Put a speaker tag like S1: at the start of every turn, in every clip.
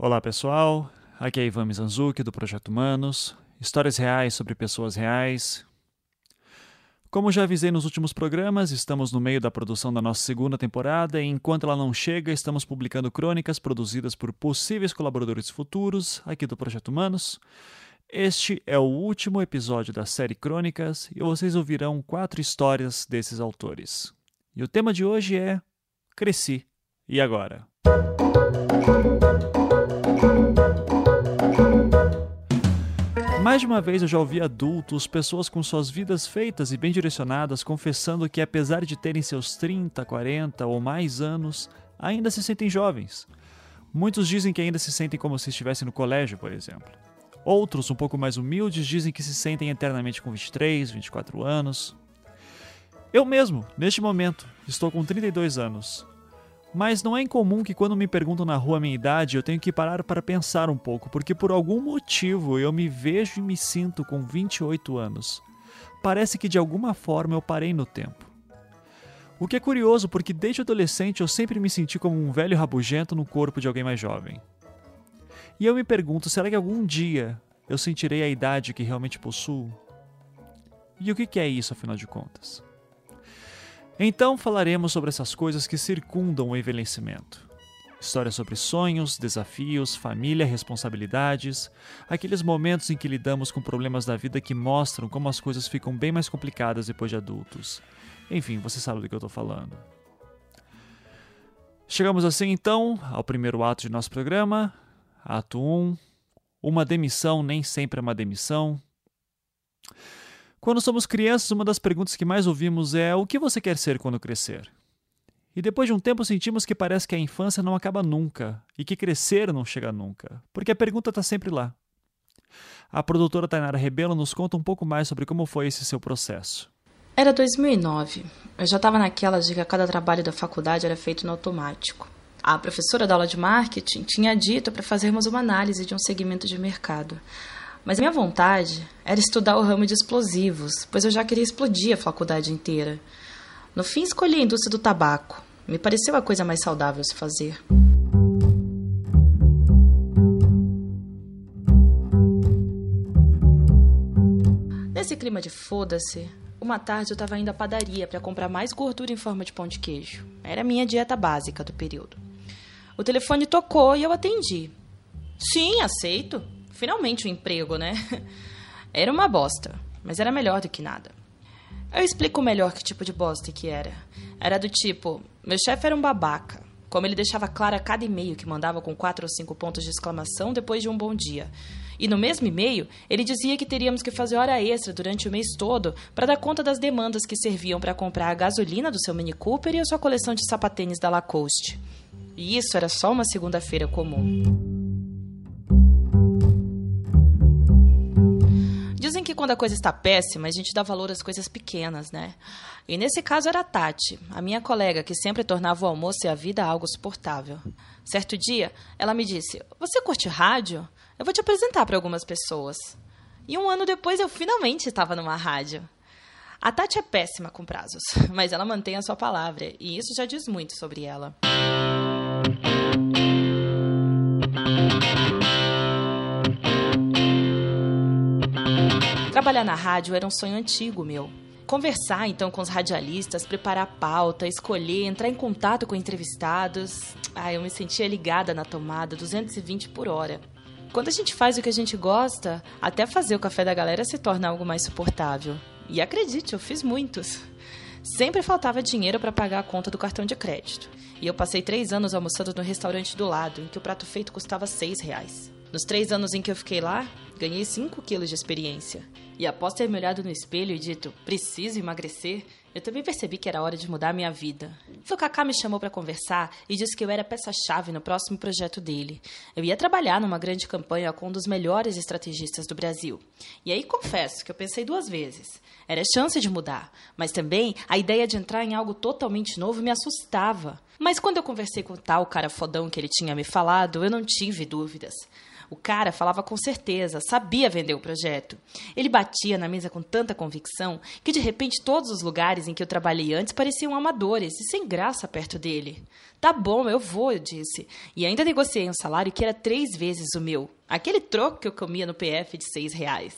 S1: Olá pessoal, aqui é Ivan Mizanzuki do Projeto Humanos, histórias reais sobre pessoas reais. Como já avisei nos últimos programas, estamos no meio da produção da nossa segunda temporada e enquanto ela não chega, estamos publicando crônicas produzidas por possíveis colaboradores futuros aqui do Projeto Humanos. Este é o último episódio da série Crônicas e vocês ouvirão quatro histórias desses autores. E o tema de hoje é Cresci. E agora? Mais de uma vez eu já ouvi adultos, pessoas com suas vidas feitas e bem direcionadas, confessando que, apesar de terem seus 30, 40 ou mais anos, ainda se sentem jovens. Muitos dizem que ainda se sentem como se estivessem no colégio, por exemplo. Outros, um pouco mais humildes, dizem que se sentem eternamente com 23, 24 anos. Eu mesmo, neste momento, estou com 32 anos. Mas não é incomum que quando me perguntam na rua a minha idade, eu tenho que parar para pensar um pouco, porque por algum motivo eu me vejo e me sinto com 28 anos. Parece que de alguma forma eu parei no tempo. O que é curioso, porque desde adolescente eu sempre me senti como um velho rabugento no corpo de alguém mais jovem. E eu me pergunto, será que algum dia eu sentirei a idade que realmente possuo? E o que é isso, afinal de contas? Então falaremos sobre essas coisas que circundam o envelhecimento. Histórias sobre sonhos, desafios, família, responsabilidades, aqueles momentos em que lidamos com problemas da vida que mostram como as coisas ficam bem mais complicadas depois de adultos. Enfim, você sabe do que eu estou falando. Chegamos assim então ao primeiro ato de nosso programa, ato 1. Uma demissão nem sempre é uma demissão. Quando somos crianças, uma das perguntas que mais ouvimos é: o que você quer ser quando crescer? E depois de um tempo sentimos que parece que a infância não acaba nunca e que crescer não chega nunca, porque a pergunta está sempre lá. A produtora Tainara Rebelo nos conta um pouco mais sobre como foi esse seu processo.
S2: Era 2009. Eu já estava naquela de que cada trabalho da faculdade era feito no automático. A professora da aula de marketing tinha dito para fazermos uma análise de um segmento de mercado. Mas minha vontade era estudar o ramo de explosivos, pois eu já queria explodir a faculdade inteira. No fim, escolhi a indústria do tabaco. Me pareceu a coisa mais saudável se fazer. Nesse clima de foda-se, uma tarde eu estava indo à padaria para comprar mais gordura em forma de pão de queijo. Era a minha dieta básica do período. O telefone tocou e eu atendi. Sim, aceito. Finalmente um emprego, né? Era uma bosta, mas era melhor do que nada. Eu explico melhor que tipo de bosta que era. Era do tipo: meu chefe era um babaca. Como ele deixava claro a cada e-mail que mandava com quatro ou cinco pontos de exclamação depois de um bom dia. E no mesmo e-mail, ele dizia que teríamos que fazer hora extra durante o mês todo para dar conta das demandas que serviam para comprar a gasolina do seu Mini Cooper e a sua coleção de sapatênis da Lacoste. E isso era só uma segunda-feira comum. Quando a coisa está péssima, a gente dá valor às coisas pequenas, né? E nesse caso era a Tati, a minha colega que sempre tornava o almoço e a vida algo suportável. Certo dia, ela me disse: Você curte rádio? Eu vou te apresentar para algumas pessoas. E um ano depois eu finalmente estava numa rádio. A Tati é péssima com prazos, mas ela mantém a sua palavra, e isso já diz muito sobre ela. Trabalhar na rádio era um sonho antigo meu. Conversar então com os radialistas, preparar a pauta, escolher, entrar em contato com entrevistados. Ah, eu me sentia ligada na tomada, 220 por hora. Quando a gente faz o que a gente gosta, até fazer o café da galera se torna algo mais suportável. E acredite, eu fiz muitos. Sempre faltava dinheiro para pagar a conta do cartão de crédito. E eu passei três anos almoçando no restaurante do lado, em que o prato feito custava seis reais. Nos três anos em que eu fiquei lá, ganhei 5 quilos de experiência. E após ter me olhado no espelho e dito, preciso emagrecer, eu também percebi que era hora de mudar a minha vida. Kaká me chamou para conversar e disse que eu era peça-chave no próximo projeto dele. Eu ia trabalhar numa grande campanha com um dos melhores estrategistas do Brasil. E aí confesso que eu pensei duas vezes. Era chance de mudar, mas também a ideia de entrar em algo totalmente novo me assustava. Mas quando eu conversei com o tal cara fodão que ele tinha me falado, eu não tive dúvidas. O cara falava com certeza, sabia vender o projeto. Ele batia na mesa com tanta convicção que de repente todos os lugares em que eu trabalhei antes pareciam amadores e sem graça perto dele. Tá bom, eu vou, eu disse. E ainda negociei um salário que era três vezes o meu. Aquele troco que eu comia no PF de seis reais.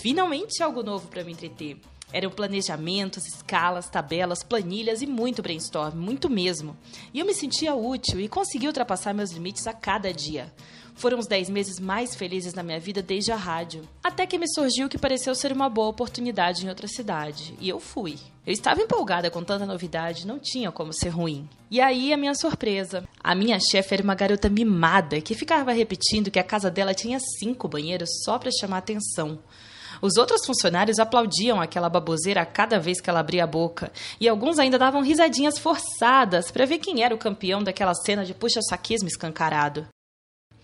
S2: Finalmente algo novo para me entreter. Eram planejamentos, escalas, tabelas, planilhas e muito brainstorm, muito mesmo. E eu me sentia útil e consegui ultrapassar meus limites a cada dia. Foram os 10 meses mais felizes na minha vida desde a rádio. Até que me surgiu o que pareceu ser uma boa oportunidade em outra cidade. E eu fui. Eu estava empolgada com tanta novidade, não tinha como ser ruim. E aí a minha surpresa. A minha chefe era uma garota mimada que ficava repetindo que a casa dela tinha cinco banheiros só para chamar atenção. Os outros funcionários aplaudiam aquela baboseira a cada vez que ela abria a boca, e alguns ainda davam risadinhas forçadas para ver quem era o campeão daquela cena de puxa-saquismo escancarado.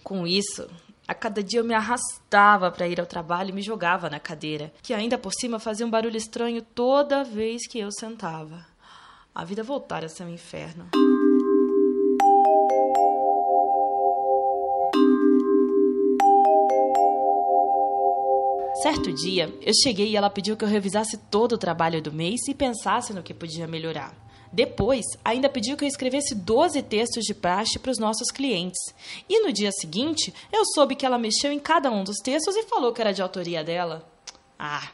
S2: Com isso, a cada dia eu me arrastava para ir ao trabalho e me jogava na cadeira, que ainda por cima fazia um barulho estranho toda vez que eu sentava. A vida voltara a ser um inferno. Certo dia, eu cheguei e ela pediu que eu revisasse todo o trabalho do mês e pensasse no que podia melhorar. Depois, ainda pediu que eu escrevesse 12 textos de praxe para os nossos clientes. E no dia seguinte, eu soube que ela mexeu em cada um dos textos e falou que era de autoria dela. Ah,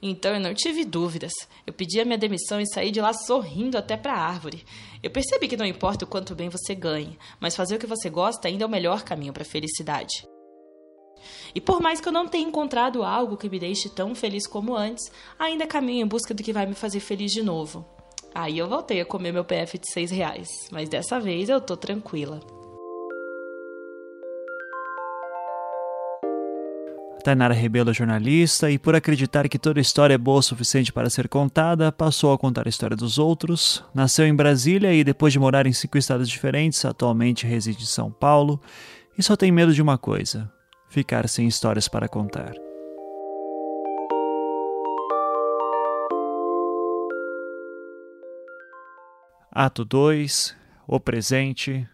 S2: então eu não tive dúvidas. Eu pedi a minha demissão e saí de lá sorrindo até para a árvore. Eu percebi que não importa o quanto bem você ganhe, mas fazer o que você gosta ainda é o melhor caminho para a felicidade. E por mais que eu não tenha encontrado algo que me deixe tão feliz como antes, ainda caminho em busca do que vai me fazer feliz de novo. Aí eu voltei a comer meu PF de 6 reais, mas dessa vez eu tô tranquila.
S1: Tainara Rebelo é jornalista e, por acreditar que toda história é boa o suficiente para ser contada, passou a contar a história dos outros. Nasceu em Brasília e, depois de morar em cinco estados diferentes, atualmente reside em São Paulo e só tem medo de uma coisa: ficar sem histórias para contar. Ato 2 O presente.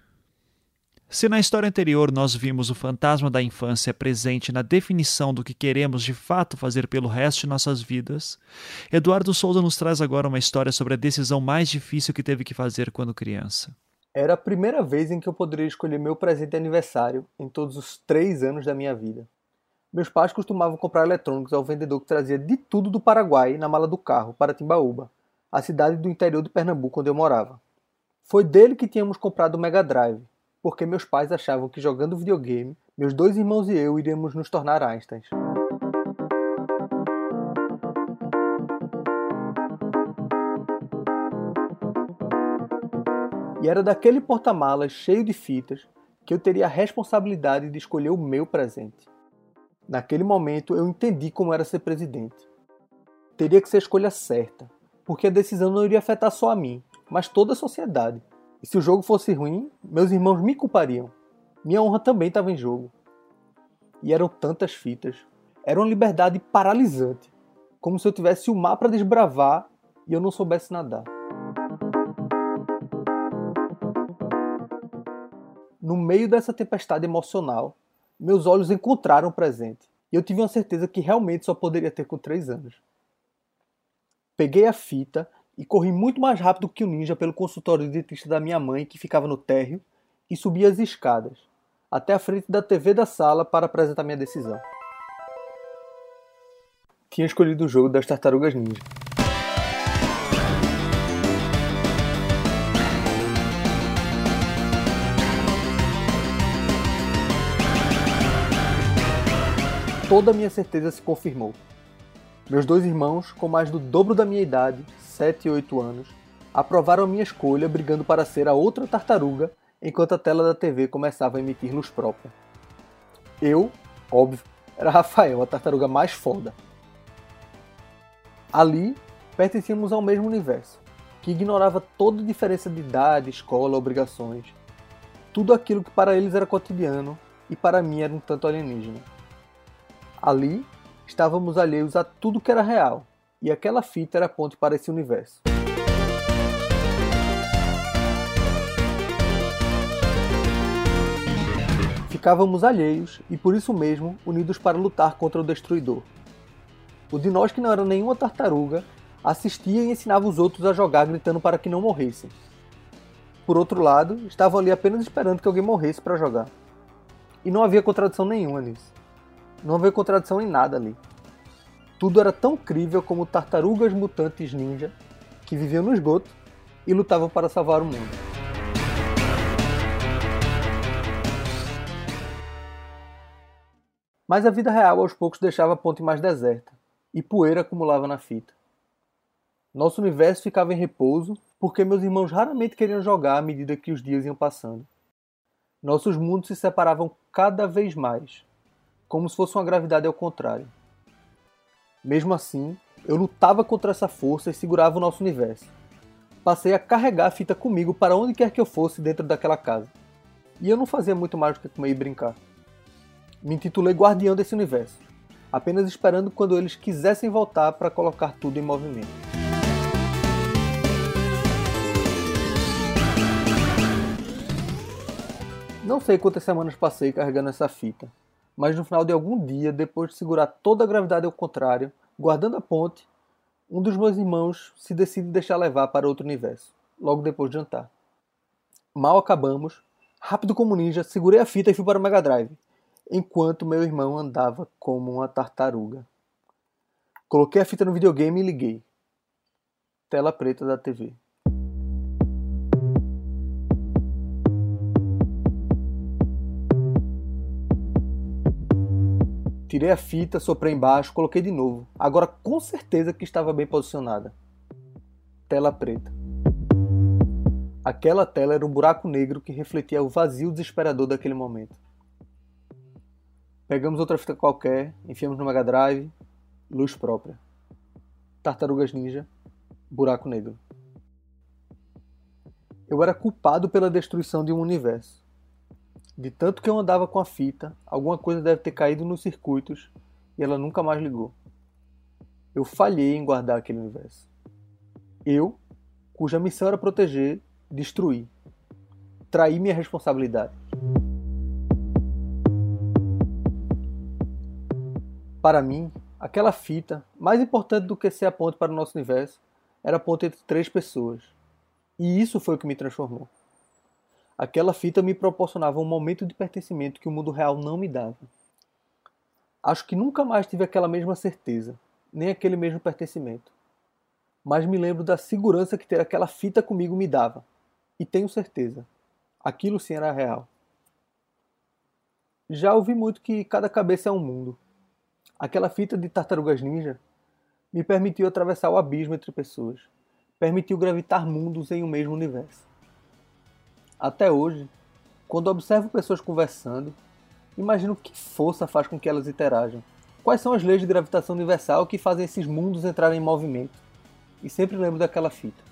S1: Se na história anterior nós vimos o fantasma da infância presente na definição do que queremos de fato fazer pelo resto de nossas vidas, Eduardo Souza nos traz agora uma história sobre a decisão mais difícil que teve que fazer quando criança.
S3: Era a primeira vez em que eu poderia escolher meu presente de aniversário em todos os três anos da minha vida. Meus pais costumavam comprar eletrônicos ao vendedor que trazia de tudo do Paraguai na mala do carro para Timbaúba, a cidade do interior de Pernambuco onde eu morava. Foi dele que tínhamos comprado o Mega Drive, porque meus pais achavam que jogando videogame, meus dois irmãos e eu iríamos nos tornar Einsteins. E era daquele porta-malas cheio de fitas que eu teria a responsabilidade de escolher o meu presente. Naquele momento eu entendi como era ser presidente. Teria que ser a escolha certa, porque a decisão não iria afetar só a mim, mas toda a sociedade. E se o jogo fosse ruim, meus irmãos me culpariam. Minha honra também estava em jogo. E eram tantas fitas. Era uma liberdade paralisante, como se eu tivesse o mar para desbravar e eu não soubesse nadar. No meio dessa tempestade emocional, meus olhos encontraram o presente. E eu tive uma certeza que realmente só poderia ter com 3 anos. Peguei a fita e corri muito mais rápido que o ninja pelo consultório de dentista da minha mãe, que ficava no térreo, e subi as escadas, até a frente da TV da sala para apresentar minha decisão. Tinha escolhido o jogo das tartarugas ninja. Toda a minha certeza se confirmou. Meus dois irmãos, com mais do dobro da minha idade, 7 e 8 anos, aprovaram a minha escolha brigando para ser a outra tartaruga enquanto a tela da TV começava a emitir luz própria. Eu, óbvio, era Rafael, a tartaruga mais foda. Ali, pertencíamos ao mesmo universo, que ignorava toda diferença de idade, escola, obrigações. Tudo aquilo que para eles era cotidiano e para mim era um tanto alienígena. Ali, estávamos alheios a tudo que era real, e aquela fita era a ponte para esse universo. Ficávamos alheios e por isso mesmo unidos para lutar contra o destruidor. O de nós que não era nenhuma tartaruga assistia e ensinava os outros a jogar gritando para que não morressem. Por outro lado, estavam ali apenas esperando que alguém morresse para jogar. E não havia contradição nenhuma nisso. Não havia contradição em nada ali. Tudo era tão crível como tartarugas mutantes ninja que viviam no esgoto e lutavam para salvar o mundo. Mas a vida real aos poucos deixava a ponte mais deserta e poeira acumulava na fita. Nosso universo ficava em repouso porque meus irmãos raramente queriam jogar à medida que os dias iam passando. Nossos mundos se separavam cada vez mais, como se fosse uma gravidade ao contrário. Mesmo assim, eu lutava contra essa força e segurava o nosso universo. Passei a carregar a fita comigo para onde quer que eu fosse dentro daquela casa. E eu não fazia muito mais do que comer e brincar. Me intitulei Guardião desse Universo, apenas esperando quando eles quisessem voltar para colocar tudo em movimento. Não sei quantas semanas passei carregando essa fita, mas no final de algum dia, depois de segurar toda a gravidade ao contrário, guardando a ponte, um dos meus irmãos se decide deixar levar para outro universo, logo depois de jantar. Mal acabamos, rápido como ninja, segurei a fita e fui para o Mega Drive, enquanto meu irmão andava como uma tartaruga. Coloquei a fita no videogame e liguei. Tela preta da TV. Tirei a fita, soprei embaixo, coloquei de novo. Agora com certeza que estava bem posicionada. Tela preta. Aquela tela era um buraco negro que refletia o vazio desesperador daquele momento. Pegamos outra fita qualquer, enfiamos no Mega Drive, luz própria. Tartarugas Ninja, buraco negro. Eu era culpado pela destruição de um universo. De tanto que eu andava com a fita, alguma coisa deve ter caído nos circuitos e ela nunca mais ligou. Eu falhei em guardar aquele universo. Eu, cuja missão era proteger, destruir. Traí minha responsabilidade. Para mim, aquela fita, mais importante do que ser a ponte para o nosso universo, era a ponte entre três pessoas. E isso foi o que me transformou. Aquela fita me proporcionava um momento de pertencimento que o mundo real não me dava. Acho que nunca mais tive aquela mesma certeza, nem aquele mesmo pertencimento. Mas me lembro da segurança que ter aquela fita comigo me dava. E tenho certeza, aquilo sim era real. Já ouvi muito que cada cabeça é um mundo. Aquela fita de tartarugas ninja me permitiu atravessar o abismo entre pessoas, permitiu gravitar mundos em um mesmo universo. Até hoje, quando observo pessoas conversando, imagino que força faz com que elas interajam. Quais são as leis de gravitação universal que fazem esses mundos entrarem em movimento? E sempre lembro daquela fita.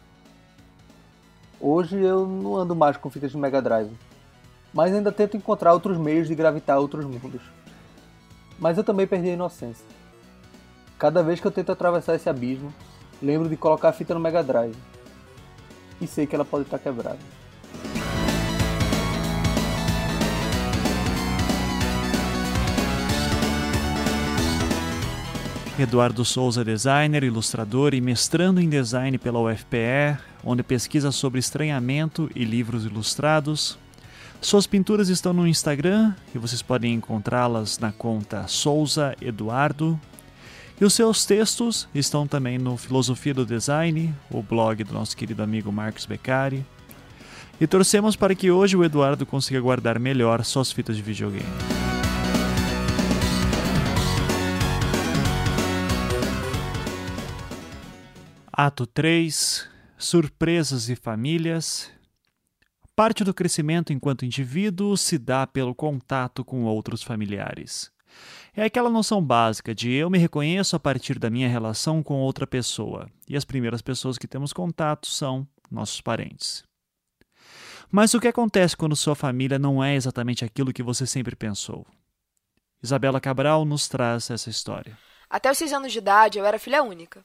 S3: Hoje eu não ando mais com fitas de Mega Drive, mas ainda tento encontrar outros meios de gravitar outros mundos. Mas eu também perdi a inocência. Cada vez que eu tento atravessar esse abismo, lembro de colocar a fita no Mega Drive. E sei que ela pode estar quebrada.
S1: Eduardo Souza, designer, ilustrador e mestrando em design pela UFPE, onde pesquisa sobre estranhamento e livros ilustrados, suas pinturas estão no Instagram e vocês podem encontrá-las na conta Souza Eduardo. E os seus textos estão também no Filosofia do Design, o blog do nosso querido amigo Marcos Beccari. E torcemos para que hoje o Eduardo consiga guardar melhor suas fitas de videogame. Ato 3 Surpresas e Famílias Parte do crescimento enquanto indivíduo se dá pelo contato com outros familiares. É aquela noção básica de eu me reconheço a partir da minha relação com outra pessoa, e as primeiras pessoas que temos contato são nossos parentes. Mas o que acontece quando sua família não é exatamente aquilo que você sempre pensou? Isabela Cabral nos traz essa história.
S4: Até os seis anos de idade, eu era filha única.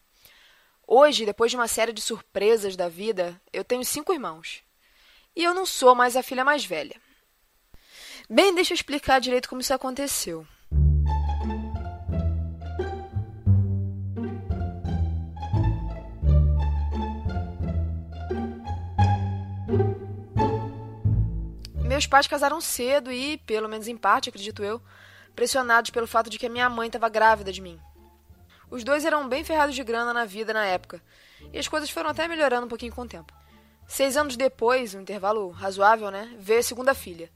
S4: Hoje, depois de uma série de surpresas da vida, eu tenho cinco irmãos. E eu não sou mais a filha mais velha. Bem, deixa eu explicar direito como isso aconteceu. Meus pais casaram cedo e, pelo menos em parte, acredito eu, pressionados pelo fato de que a minha mãe estava grávida de mim. Os dois eram bem ferrados de grana na vida na época, e as coisas foram até melhorando um pouquinho com o tempo. Seis anos depois, um intervalo razoável, né, veio a segunda filha,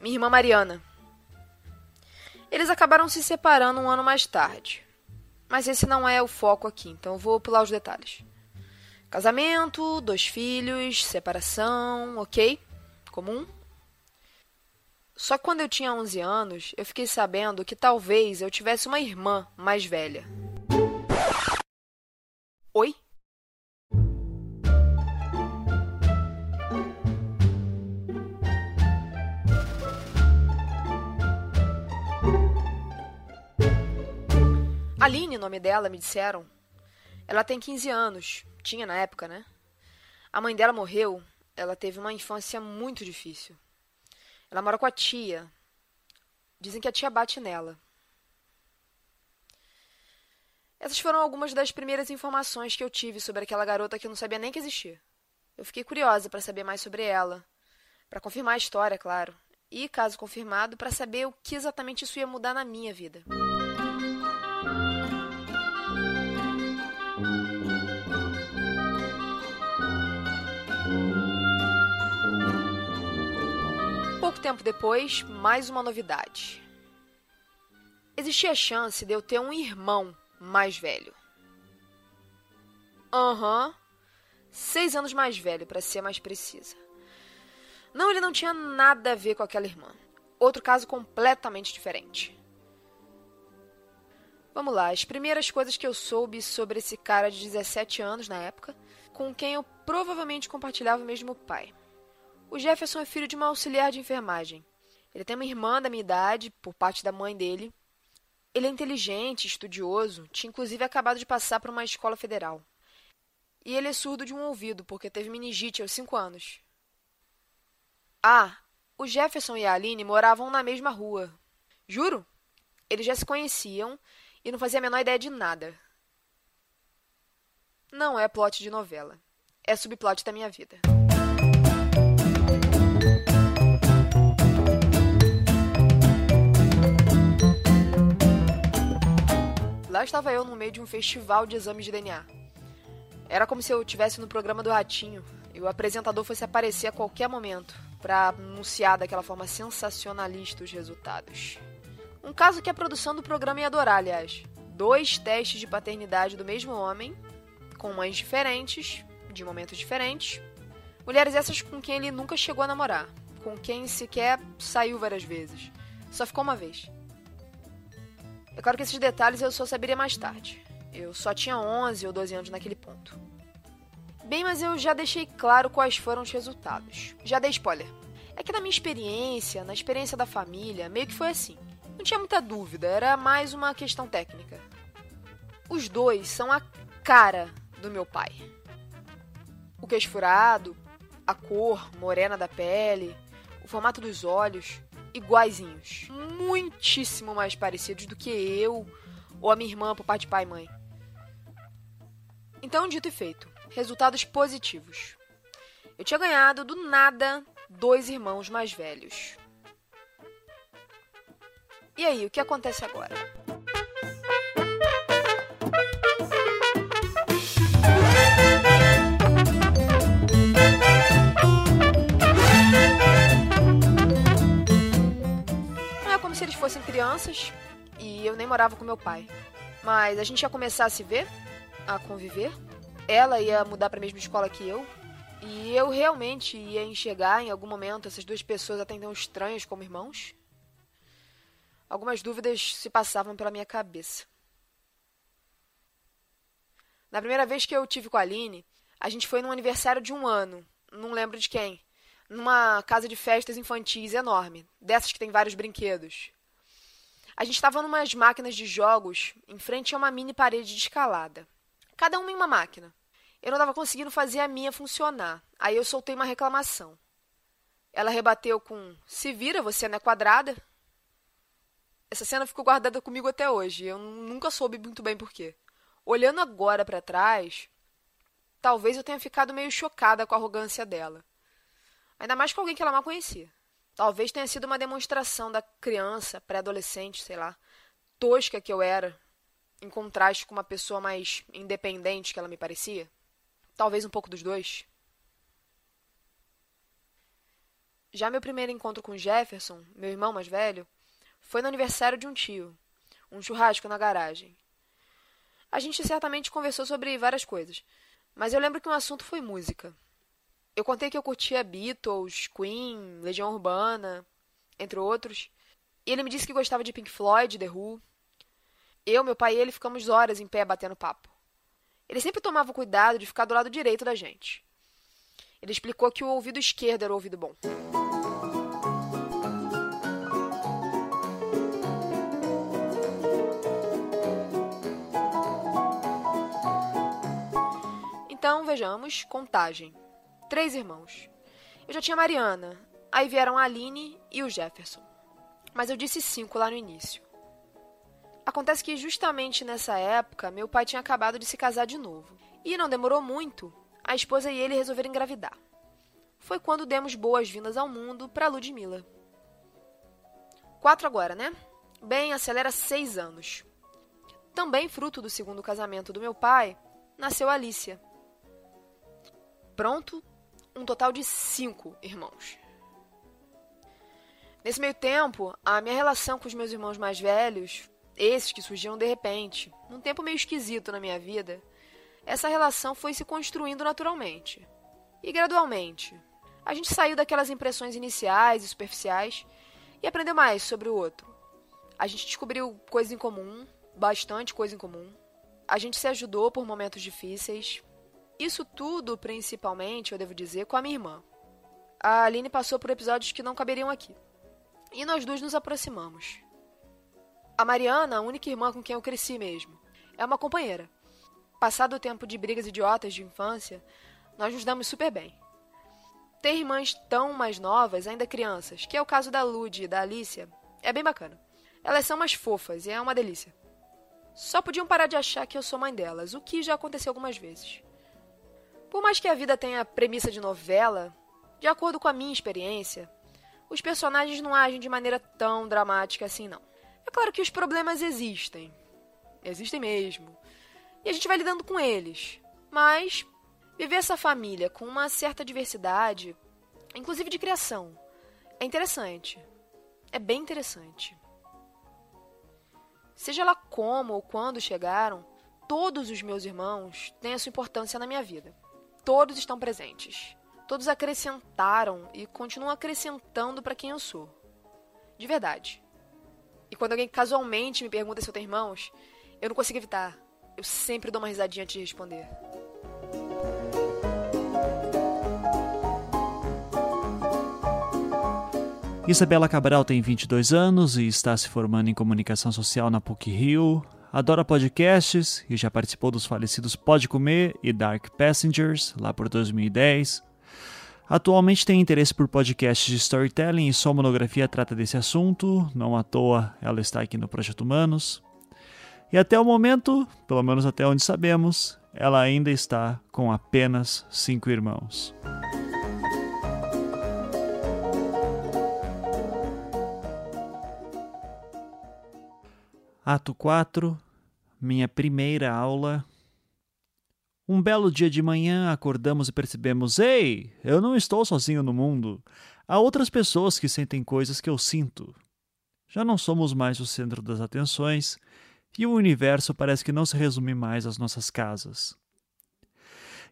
S4: minha irmã Mariana. Eles acabaram se separando um ano mais tarde. Mas esse não é o foco aqui, então eu vou pular os detalhes. Casamento, dois filhos, separação, ok? Comum? Só que quando eu tinha 11 anos, eu fiquei sabendo que talvez eu tivesse uma irmã mais velha. Oi? Aline, nome dela, me disseram. Ela tem 15 anos. Tinha na época, né? A mãe dela morreu. Ela teve uma infância muito difícil. Ela mora com a tia. Dizem que a tia bate nela. Essas foram algumas das primeiras informações que eu tive sobre aquela garota que eu não sabia nem que existia. Eu fiquei curiosa para saber mais sobre ela, para confirmar a história, claro, e, caso confirmado, para saber o que exatamente isso ia mudar na minha vida. Pouco tempo depois, mais uma novidade. Existia a chance de eu ter um irmão mais velho. Aham. Uhum. Seis anos mais velho, para ser mais precisa. Não, ele não tinha nada a ver com aquela irmã. Outro caso completamente diferente. Vamos lá, as primeiras coisas que eu soube sobre esse cara de 17 anos na época, com quem eu provavelmente compartilhava o mesmo pai. O Jefferson é filho de uma auxiliar de enfermagem. Ele tem uma irmã da minha idade, por parte da mãe dele, ele é inteligente, estudioso, tinha inclusive acabado de passar para uma escola federal. E ele é surdo de um ouvido, porque teve meningite aos cinco anos. Ah, o Jefferson e a Aline moravam na mesma rua. Juro? Eles já se conheciam e não fazia a menor ideia de nada. Não é plot de novela. É subplot da minha vida. Lá estava eu no meio de um festival de exames de DNA. Era como se eu estivesse no programa do Ratinho e o apresentador fosse aparecer a qualquer momento para anunciar daquela forma sensacionalista os resultados. Um caso que a produção do programa ia adorar, aliás. Dois testes de paternidade do mesmo homem, com mães diferentes, de momentos diferentes. Mulheres essas com quem ele nunca chegou a namorar, com quem sequer saiu várias vezes. Só ficou uma vez. É claro que esses detalhes eu só saberia mais tarde. Eu só tinha 11 ou 12 anos naquele ponto. Bem, mas eu já deixei claro quais foram os resultados. Já dei spoiler. É que na minha experiência, na experiência da família, meio que foi assim. Não tinha muita dúvida, era mais uma questão técnica. Os dois são a cara do meu pai. O queixo furado, a cor morena da pele, o formato dos olhos, iguaizinhos. Muitíssimo mais parecidos do que eu ou a minha irmã por parte de pai e mãe. Então, dito e feito, resultados positivos. Eu tinha ganhado do nada dois irmãos mais velhos. E aí, o que acontece agora? Fossem crianças e eu nem morava com meu pai. Mas a gente ia começar a se ver, a conviver. Ela ia mudar para a mesma escola que eu. E eu realmente ia enxergar em algum momento essas duas pessoas até então estranhas como irmãos. Algumas dúvidas se passavam pela minha cabeça. Na primeira vez que eu tive com a Aline, a gente foi num aniversário de um ano, não lembro de quem numa casa de festas infantis enorme, dessas que tem vários brinquedos. A gente estava numas máquinas de jogos em frente a uma mini parede de escalada. Cada uma em uma máquina. Eu não estava conseguindo fazer a minha funcionar. Aí eu soltei uma reclamação. Ela rebateu com: Se vira, você não é quadrada. Essa cena ficou guardada comigo até hoje. Eu nunca soube muito bem porquê. Olhando agora para trás, talvez eu tenha ficado meio chocada com a arrogância dela. Ainda mais com alguém que ela mal conhecia. Talvez tenha sido uma demonstração da criança, pré-adolescente, sei lá, tosca que eu era, em contraste com uma pessoa mais independente que ela me parecia. Talvez um pouco dos dois. Já meu primeiro encontro com Jefferson, meu irmão mais velho, foi no aniversário de um tio, um churrasco na garagem. A gente certamente conversou sobre várias coisas, mas eu lembro que um assunto foi música. Eu contei que eu curtia Beatles, Queen, Legião Urbana, entre outros, e ele me disse que gostava de Pink Floyd, The Who. Eu, meu pai e ele ficamos horas em pé batendo papo. Ele sempre tomava cuidado de ficar do lado direito da gente. Ele explicou que o ouvido esquerdo era o ouvido bom. Então, vejamos, contagem. Três irmãos. Eu já tinha Mariana, aí vieram a Aline e o Jefferson. Mas eu disse cinco lá no início. Acontece que justamente nessa época, meu pai tinha acabado de se casar de novo. E não demorou muito, a esposa e ele resolveram engravidar. Foi quando demos boas-vindas ao mundo para Ludmilla. Quatro agora, né? Bem, acelera seis anos. Também fruto do segundo casamento do meu pai, nasceu Alicia, Pronto, um total de cinco irmãos. Nesse meio tempo, a minha relação com os meus irmãos mais velhos, esses que surgiram de repente, num tempo meio esquisito na minha vida, essa relação foi se construindo naturalmente. E gradualmente. A gente saiu daquelas impressões iniciais e superficiais e aprendeu mais sobre o outro. A gente descobriu coisas em comum, bastante coisa em comum. A gente se ajudou por momentos difíceis, isso tudo, principalmente, eu devo dizer, com a minha irmã. A Aline passou por episódios que não caberiam aqui. E nós duas nos aproximamos. A Mariana, a única irmã com quem eu cresci mesmo, é uma companheira. Passado o tempo de brigas idiotas de infância, nós nos damos super bem. Ter irmãs tão mais novas, ainda crianças, que é o caso da Lud e da Alicia, é bem bacana. Elas são mais fofas e é uma delícia. Só podiam parar de achar que eu sou mãe delas, o que já aconteceu algumas vezes. Por mais que a vida tenha premissa de novela, de acordo com a minha experiência, os personagens não agem de maneira tão dramática assim, não. É claro que os problemas existem. Existem mesmo. E a gente vai lidando com eles. Mas viver essa família com uma certa diversidade, inclusive de criação, é interessante. É bem interessante. Seja lá como ou quando chegaram, todos os meus irmãos têm a sua importância na minha vida todos estão presentes. Todos acrescentaram e continuam acrescentando para quem eu sou. De verdade. E quando alguém casualmente me pergunta se eu tenho irmãos, eu não consigo evitar. Eu sempre dou uma risadinha antes de responder.
S1: Isabela Cabral tem 22 anos e está se formando em comunicação social na PUC Rio adora podcasts e já participou dos falecidos Pode Comer e Dark Passengers, lá por 2010. Atualmente tem interesse por podcasts de storytelling e sua monografia trata desse assunto, não à toa ela está aqui no Projeto Humanos. E até o momento, pelo menos até onde sabemos, ela ainda está com apenas cinco irmãos. Ato 4 minha primeira aula. Um belo dia de manhã acordamos e percebemos: ei, eu não estou sozinho no mundo. Há outras pessoas que sentem coisas que eu sinto. Já não somos mais o centro das atenções e o universo parece que não se resume mais às nossas casas.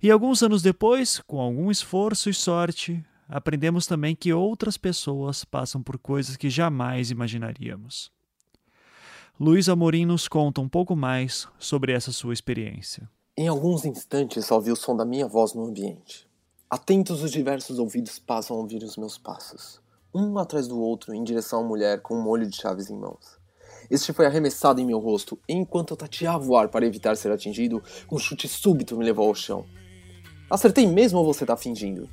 S1: E alguns anos depois, com algum esforço e sorte, aprendemos também que outras pessoas passam por coisas que jamais imaginaríamos. Luiz Amorim nos conta um pouco mais sobre essa sua experiência.
S5: Em alguns instantes ouvi o som da minha voz no ambiente. Atentos os diversos ouvidos passam a ouvir os meus passos, um atrás do outro em direção à mulher com um molho de chaves em mãos. Este foi arremessado em meu rosto, e enquanto eu tateava o ar para evitar ser atingido, um chute súbito me levou ao chão. Acertei mesmo ou você tá fingindo?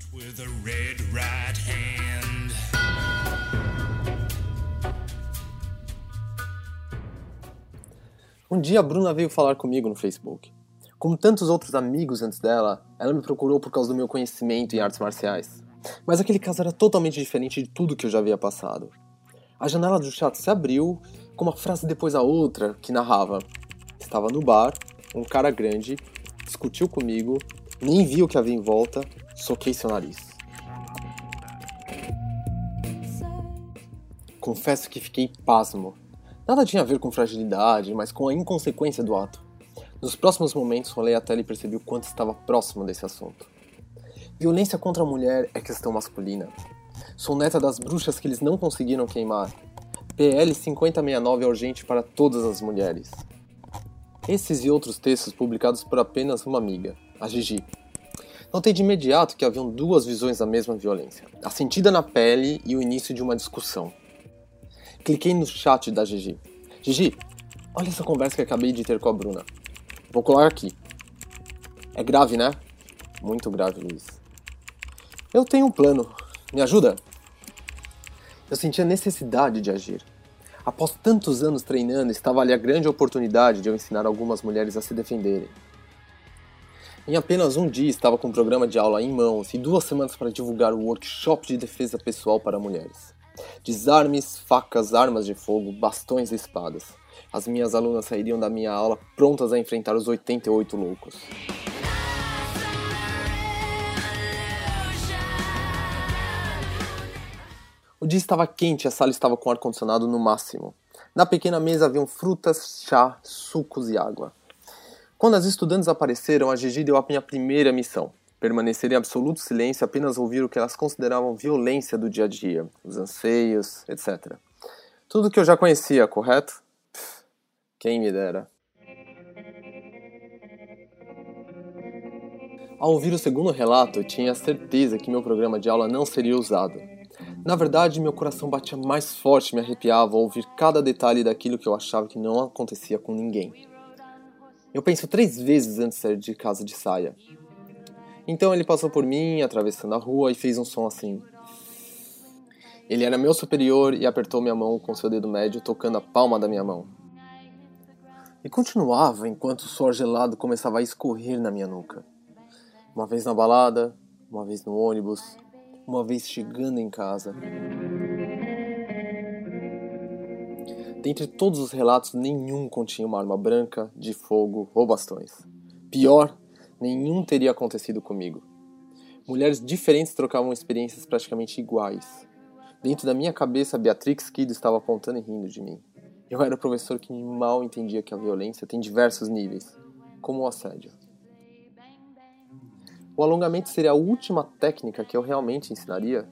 S5: Um dia a Bruna veio falar comigo no Facebook. Como tantos outros amigos antes dela, ela me procurou por causa do meu conhecimento em artes marciais. Mas aquele caso era totalmente diferente de tudo que eu já havia passado. A janela do chat se abriu com uma frase depois a outra que narrava: Estava no bar, um cara grande, discutiu comigo, nem vi o que havia em volta, soquei seu nariz. Confesso que fiquei pasmo. Nada tinha a ver com fragilidade, mas com a inconsequência do ato. Nos próximos momentos, rolei a tela e percebi o quanto estava próximo desse assunto. Violência contra a mulher é questão masculina. Sou neta das bruxas que eles não conseguiram queimar. PL 5069 é urgente para todas as mulheres. Esses e outros textos publicados por apenas uma amiga, a Gigi. Notei de imediato que haviam duas visões da mesma violência: a sentida na pele e o início de uma discussão. Cliquei no chat da Gigi. Gigi, olha essa conversa que acabei de ter com a Bruna. Vou colar aqui. É grave, né? Muito grave, Luiz. Eu tenho um plano. Me ajuda? Eu sentia necessidade de agir. Após tantos anos treinando, estava ali a grande oportunidade de eu ensinar algumas mulheres a se defenderem. Em apenas um dia estava com o programa de aula em mãos e duas semanas para divulgar o workshop de defesa pessoal para mulheres. Desarmes, facas, armas de fogo, bastões e espadas. As minhas alunas sairiam da minha aula prontas a enfrentar os 88 loucos. O dia estava quente e a sala estava com ar-condicionado no máximo. Na pequena mesa haviam frutas, chá, sucos e água. Quando as estudantes apareceram, a Gigi deu a minha primeira missão: permanecer em absoluto silêncio apenas ouvir o que elas consideravam violência do dia a dia, os anseios, etc. Tudo que eu já conhecia, correto? Pff, quem me dera. Ao ouvir o segundo relato, eu tinha certeza que meu programa de aula não seria usado. Na verdade, meu coração batia mais forte me arrepiava ao ouvir cada detalhe daquilo que eu achava que não acontecia com ninguém. Eu penso três vezes antes de sair de casa de saia. Então ele passou por mim, atravessando a rua, e fez um som assim. Ele era meu superior e apertou minha mão com seu dedo médio, tocando a palma da minha mão. E continuava enquanto o suor gelado começava a escorrer na minha nuca. Uma vez na balada, uma vez no ônibus, uma vez chegando em casa. Dentre todos os relatos, nenhum continha uma arma branca, de fogo ou bastões. Pior, nenhum teria acontecido comigo. Mulheres diferentes trocavam experiências praticamente iguais. Dentro da minha cabeça, Beatrix Kidd estava apontando e rindo de mim. Eu era o professor que mal entendia que a violência tem diversos níveis, como o assédio. O alongamento seria a última técnica que eu realmente ensinaria?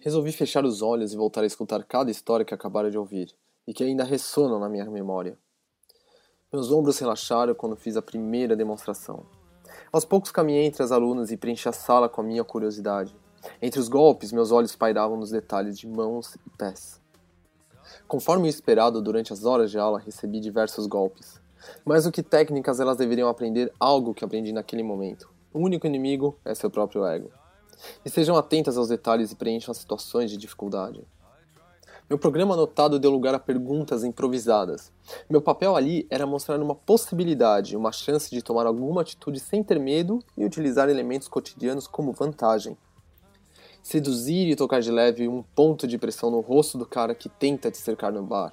S5: Resolvi fechar os olhos e voltar a escutar cada história que acabara de ouvir e que ainda ressonam na minha memória. Meus ombros relaxaram quando fiz a primeira demonstração. Aos poucos caminhei entre as alunas e preenchi a sala com a minha curiosidade. Entre os golpes, meus olhos pairavam nos detalhes de mãos e pés. Conforme o esperado, durante as horas de aula recebi diversos golpes. Mais do que técnicas, elas deveriam aprender algo que aprendi naquele momento. O único inimigo é seu próprio ego. E sejam atentas aos detalhes e preencham as situações de dificuldade. Meu programa anotado deu lugar a perguntas improvisadas. Meu papel ali era mostrar uma possibilidade, uma chance de tomar alguma atitude sem ter medo e utilizar elementos cotidianos como vantagem seduzir e tocar de leve um ponto de pressão no rosto do cara que tenta te cercar no bar.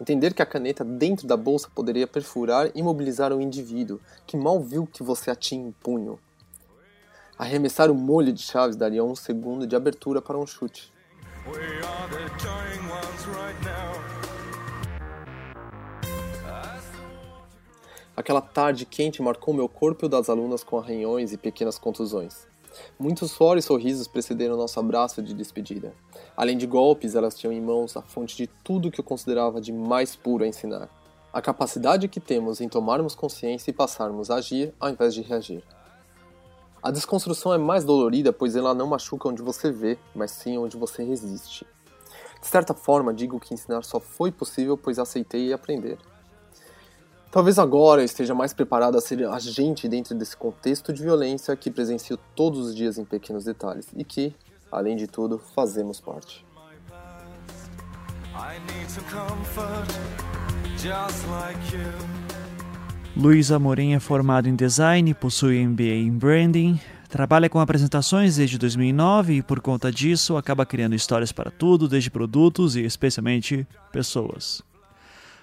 S5: Entender que a caneta dentro da bolsa poderia perfurar e imobilizar um indivíduo que mal viu que você tinha em punho. Arremessar o molho de chaves daria um segundo de abertura para um chute. Aquela tarde quente marcou meu corpo e o das alunas com arranhões e pequenas contusões. Muitos suor e sorrisos precederam nosso abraço de despedida. Além de golpes, elas tinham em mãos a fonte de tudo que eu considerava de mais puro a ensinar. A capacidade que temos em tomarmos consciência e passarmos a agir ao invés de reagir. A desconstrução é mais dolorida, pois ela não machuca onde você vê, mas sim onde você resiste. De certa forma, digo que ensinar só foi possível pois aceitei aprender. Talvez agora eu esteja mais preparado a ser agente dentro desse contexto de violência que presencio todos os dias em pequenos detalhes e que, Além de tudo, fazemos parte.
S1: Luiz Amorim é formado em design, possui MBA em branding, trabalha com apresentações desde 2009 e, por conta disso, acaba criando histórias para tudo, desde produtos e, especialmente, pessoas.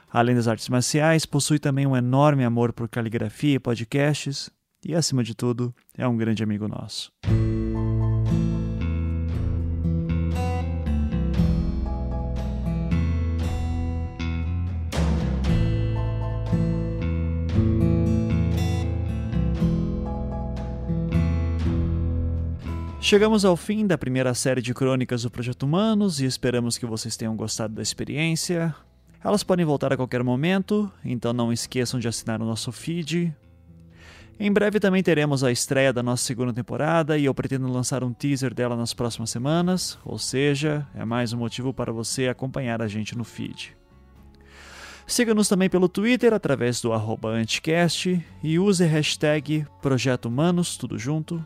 S1: Além das artes marciais, possui também um enorme amor por caligrafia e podcasts, e, acima de tudo, é um grande amigo nosso. Chegamos ao fim da primeira série de crônicas do Projeto Humanos e esperamos que vocês tenham gostado da experiência. Elas podem voltar a qualquer momento, então não esqueçam de assinar o nosso feed. Em breve também teremos a estreia da nossa segunda temporada e eu pretendo lançar um teaser dela nas próximas semanas, ou seja, é mais um motivo para você acompanhar a gente no feed. Siga-nos também pelo Twitter através do arroba Anticast e use a hashtag Projeto Humanos, tudo junto,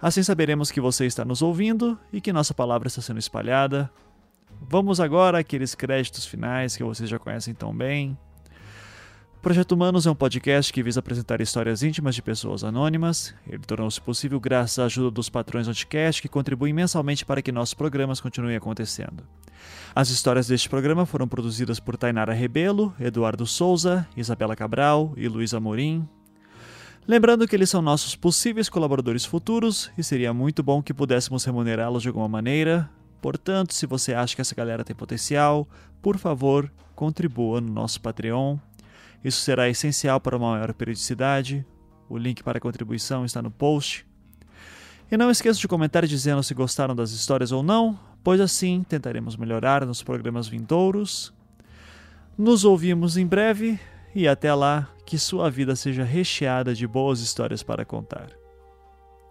S1: Assim saberemos que você está nos ouvindo e que nossa palavra está sendo espalhada. Vamos agora àqueles créditos finais que vocês já conhecem tão bem. Projeto Humanos é um podcast que visa apresentar histórias íntimas de pessoas anônimas. Ele tornou-se possível graças à ajuda dos patrões podcast que contribuem mensalmente para que nossos programas continuem acontecendo. As histórias deste programa foram produzidas por Tainara Rebelo, Eduardo Souza, Isabela Cabral e Luiz Amorim, Lembrando que eles são nossos possíveis colaboradores futuros e seria muito bom que pudéssemos remunerá-los de alguma maneira. Portanto, se você acha que essa galera tem potencial, por favor, contribua no nosso Patreon. Isso será essencial para uma maior periodicidade. O link para a contribuição está no post. E não esqueça de comentar dizendo se gostaram das histórias ou não, pois assim tentaremos melhorar nos programas vindouros. Nos ouvimos em breve e até lá que sua vida seja recheada de boas histórias para contar.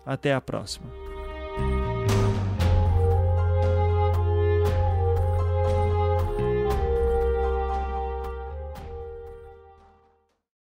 S1: Até a próxima!